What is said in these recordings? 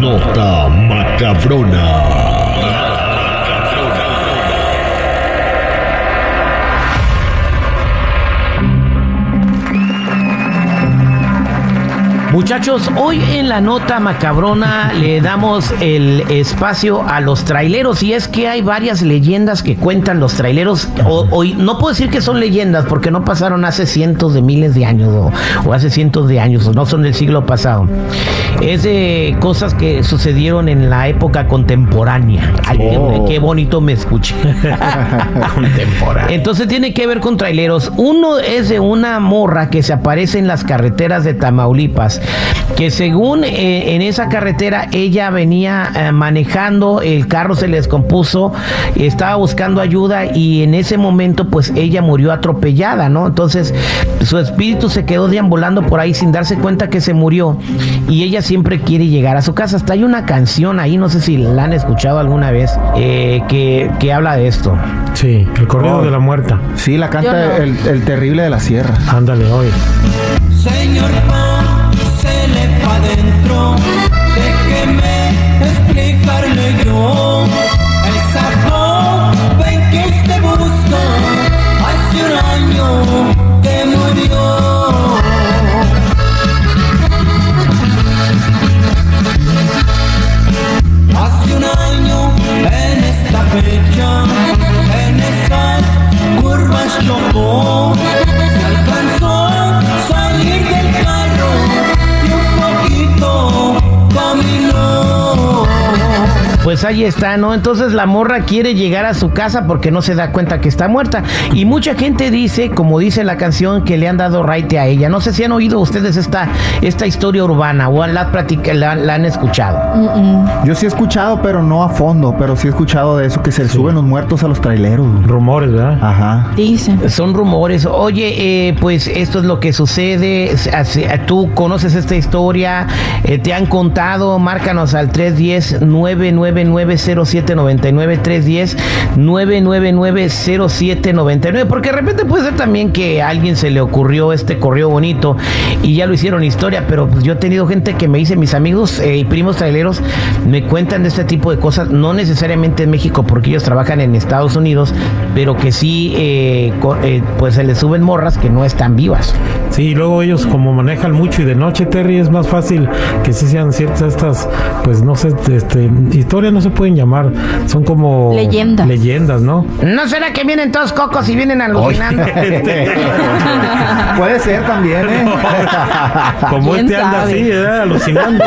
Nota macabrona. Muchachos, hoy en la nota macabrona le damos el espacio a los traileros y es que hay varias leyendas que cuentan los traileros. Hoy no puedo decir que son leyendas porque no pasaron hace cientos de miles de años o, o hace cientos de años no son del siglo pasado. Es de cosas que sucedieron en la época contemporánea. Ay, Oh. qué bonito me escuché. Contemporáneo. Entonces tiene que ver con traileros. Uno es de una morra que se aparece en las carreteras de Tamaulipas, que según eh, en esa carretera ella venía eh, manejando, el carro se le descompuso, estaba buscando ayuda y en ese momento pues ella murió atropellada, ¿no? Entonces su espíritu se quedó deambulando por ahí sin darse cuenta que se murió y ella siempre quiere llegar a su casa. Hasta hay una canción ahí, no sé si la han escuchado alguna vez, eh, que, que habla de esto. Sí, el corrido Oh. de la muerta. Sí, la canta no. el, el terrible de la sierra. Ándale, hoy. Señor wrong. Pues ahí está, ¿no? Entonces la morra quiere llegar a su casa porque no se da cuenta que está muerta. Y mucha gente dice, como dice la canción, que le han dado raite a ella. No sé si han oído ustedes esta, esta historia urbana o la, platica- la, la han escuchado. Yo sí he escuchado, pero no a fondo, pero sí he escuchado de eso, que se suben los muertos a los traileros. Rumores, ¿verdad? Ajá. Dicen. Son rumores. Oye, eh, pues esto es lo que sucede. Eh, Tú conoces esta historia, eh, te han contado. Márcanos al 310-999-0799. 310-999-0799. Porque de repente puede ser también que a alguien se le ocurrió este correo bonito y ya lo hicieron historia. Pero pues, yo he tenido gente que me dice, mis amigos eh, y primos traileros me cuentan de este tipo de cosas. No necesariamente en México, porque ellos trabajan en Estados Unidos, pero que sí, eh, eh, pues se les suben morras que no están vivas. Sí, luego ellos como manejan mucho y de noche, Terry, es más fácil que sí sean ciertas estas, pues no sé, este, historias no se pueden llamar, son como... Leyendas. Leyendas, ¿no? ¿No será que vienen todos cocos y vienen alucinando? Puede ser también, ¿eh? Como ¿Quién este anda así, ¿verdad? Alucinando.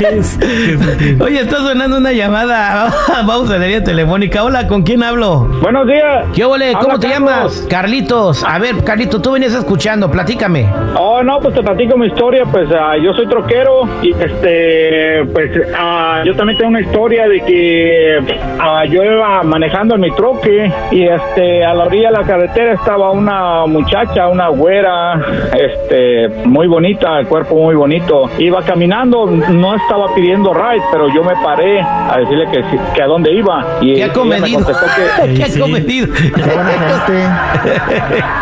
Este, este, Oye, está sonando una llamada. Vamos a la línea telefónica. Hola, ¿con quién hablo? Buenos días. ¿Qué ole? ¿Cómo Habla te Carlos. llamas? Carlitos. A ver, Carlitos, tú venías escuchando. Platícame. Oh, no, pues te platico mi historia. Pues ah, yo soy troquero y este, pues ah, yo también tengo una historia de que ah, yo iba manejando en mi troque y este, a la orilla de la carretera estaba una muchacha, una güera, este, muy bonita, el cuerpo muy bonito. Iba caminando, no estaba pidiendo ride, pero yo me paré a decirle que, que a dónde iba. Y ¿Qué ha me comedido? contestó que, ¿Qué ha comedido? Qué buena gente.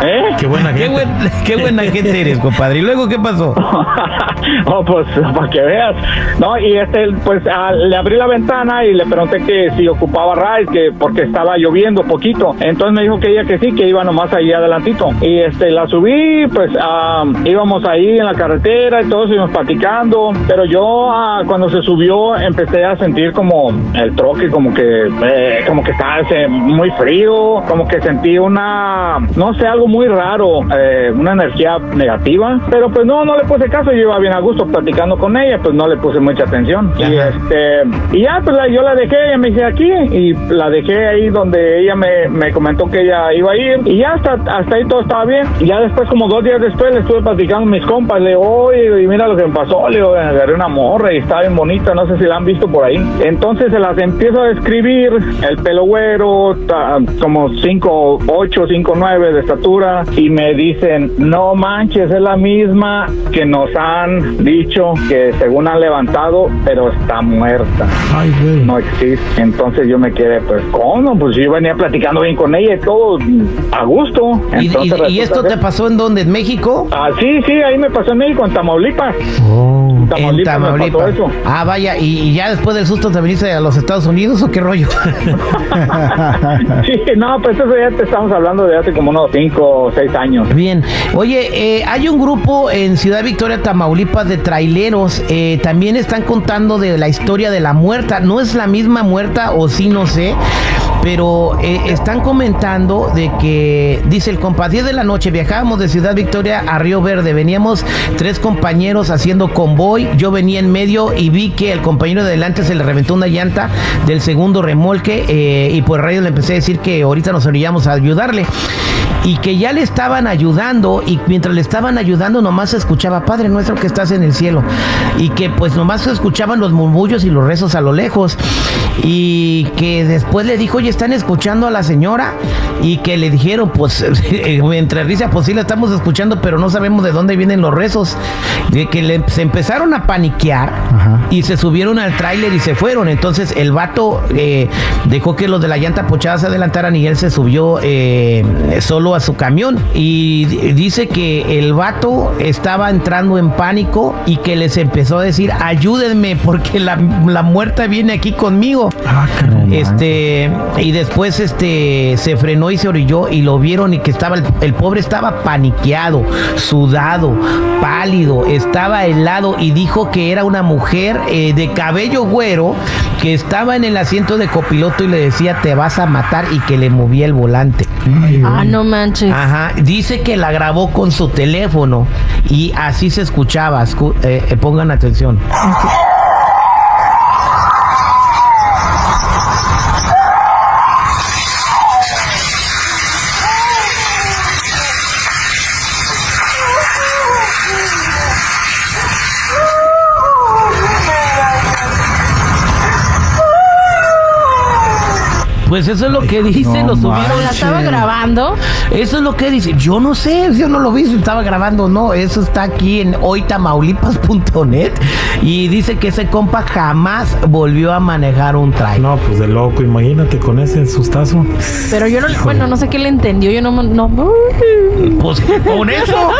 ¿eh? Qué buena Qué, gente. buen- qué buena gente eres, compadre. ¿Y luego qué pasó? oh, pues para que veas. No, y este, pues ah, le abrí la ventana y le pregunté que si ocupaba ride, que porque estaba lloviendo poquito. Entonces me dijo que ella que sí, que iba nomás ahí adelantito. Y este, la subí, pues ah, íbamos ahí en la carretera y todos íbamos platicando. Pero yo ah, cuando se subió empecé a sentir como el troque, como que, eh, como que estaba ese, muy frío, como que sentí una, no sé, algo muy raro, eh, una energía negativa. Pero pues no, no le puse caso, yo iba bien a gusto platicando con ella, pues no le puse mucha atención. Y este, este, y ya, pues la- yo la dejé, ella me dice aquí, y la dejé ahí donde ella me, me comentó que ella iba a ir, y ya hasta, hasta ahí todo estaba bien. Ya después, como dos días después, le estuve platicando a mis compas, le digo, oye, y mira lo que me pasó, le digo, agarré una morra y estaba bien bonita, no sé si la han visto por ahí. Entonces se las empiezo a describir, el pelo güero, como 5, 8, 5, 9 de estatura, y me dicen, no manches, es la misma que nos han dicho que según han levantado, pero está muerta Ay, güey. No existe. Entonces yo me quedé, pues, ¿cómo? Pues yo venía platicando bien con ella y todo a gusto. ¿Y, Entonces, y- y resulta esto te pasó en dónde? ¿En México? Ah, sí, sí, ahí me pasó en México, en Tamaulipas. Oh. En Tamaulipas pasó Tamaulipas. eso. Ah, vaya, ¿y, y ya después del susto te viniste a los Estados Unidos o qué rollo? Sí, no, pues eso ya te estamos hablando de hace como unos 5 o 6 años. Bien. Oye, eh, hay un grupo en Ciudad Victoria, Tamaulipas, de traileros. eh, también están contando de la historia de la muerta. No es la misma muerta, o sí, no sé. Pero eh, están comentando de que, dice el compa, 10 de la noche viajábamos de Ciudad Victoria a Río Verde. Veníamos tres compañeros haciendo convoy. Yo venía en medio y vi que el compañero de delante se le reventó una llanta del segundo remolque. eh, y por radio le empecé a decir que ahorita nos orillamos a ayudarle y que ya le estaban ayudando y mientras le estaban ayudando nomás se escuchaba Padre nuestro que estás en el cielo y que pues nomás se escuchaban los murmullos y los rezos a lo lejos. Y que después le dijo oye están escuchando a la señora y que le dijeron pues entre risa pues sí la estamos escuchando pero no sabemos de dónde vienen los rezos. De que le- se empezaron a paniquear Ajá. y se subieron al tráiler y se fueron. Entonces el vato eh, dejó que los de la llanta pochada se adelantaran y él se subió eh, solo a su camión. Y di- dice que el vato estaba entrando en pánico y que les empezó a decir, ayúdenme porque la, la muerta viene aquí conmigo. Ah. Este, y después este se frenó y se orilló y lo vieron y que estaba el, el pobre estaba paniqueado, sudado, pálido, estaba helado y dijo que era una mujer eh, de cabello güero que estaba en el asiento de copiloto y le decía te vas a matar y que le movía el volante. Ah, no manches. Ajá, dice que la grabó con su teléfono y así se escuchaba. Escu- eh, eh, pongan atención. Pues eso es lo que dice, No lo subieron. ¿Pero la estaba grabando? Eso es lo que dice. Yo no sé, yo no lo vi si estaba grabando o no. Eso está aquí en hoytamaulipas.net y dice que ese compa jamás volvió a manejar un trailer. No, pues de loco, imagínate con ese sustazo. Pero yo no, bueno, no sé qué le entendió. Yo no, no. Pues con eso.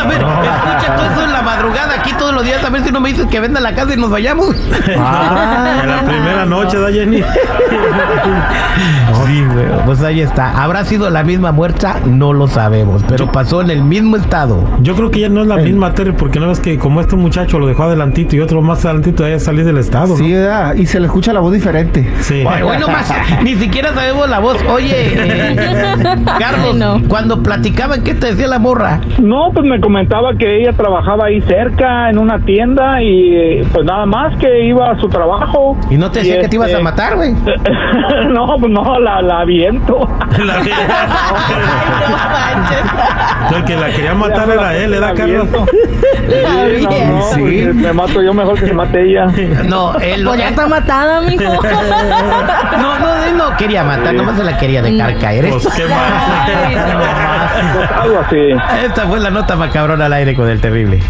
A ver, escucha todo eso en la madrugada aquí todos los días. A ver si no me dices que venda la casa y nos vayamos. En la primera noche, ¿da, Jenny? Sí, güey. Pues ahí está. ¿Habrá sido la misma muerta? No lo sabemos. Pero pasó en el mismo estado. Yo creo que ya no es la misma, Terry, porque no ves que como este muchacho lo dejó adelantito y otro más adelantito, ya salí del estado, Sí, ¿no? y se le escucha la voz diferente. Sí. Bueno, bueno, más, ni siquiera sabemos la voz. Oye, eh, Carlos, no. cuando platicaban, ¿qué te decía la morra? No, pues me comentaba que ella trabajaba ahí cerca en una tienda y pues nada más que iba a su trabajo. Y no te decía que te ibas a este, matar, güey. no, pues no, la, la aviento. La- El que la quería matar era él, ¿era Carlos? Sí, no, no, Sí. pues, me mato yo mejor que se mate ella. No, él Pues ya está matada, mijo. no, no, él no quería matar, nomás se la quería dejar caer. Pues qué mal. Algo así. Esta fue la nota macabrona al aire con el terrible.